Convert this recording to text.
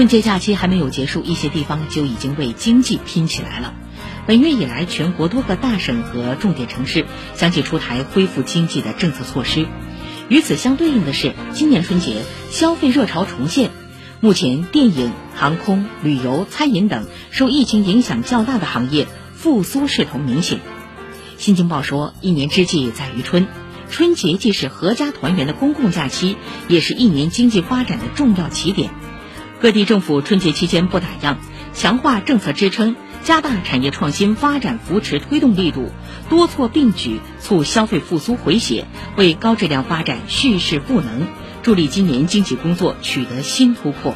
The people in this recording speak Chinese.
春节假期还没有结束，一些地方就已经为经济拼起来了。本月以来，全国多个大省和重点城市相继出台恢复经济的政策措施。与此相对应的是，今年春节消费热潮重现。目前，电影、航空、旅游、餐饮等受疫情影响较大的行业复苏势头明显。新京报说，一年之计在于春，春节既是阖家团圆的公共假期，也是一年经济发展的重要起点。各地政府春节期间不打烊，强化政策支撑，加大产业创新发展扶持推动力度，多措并举促消费复苏回血，为高质量发展蓄势赋能，助力今年经济工作取得新突破。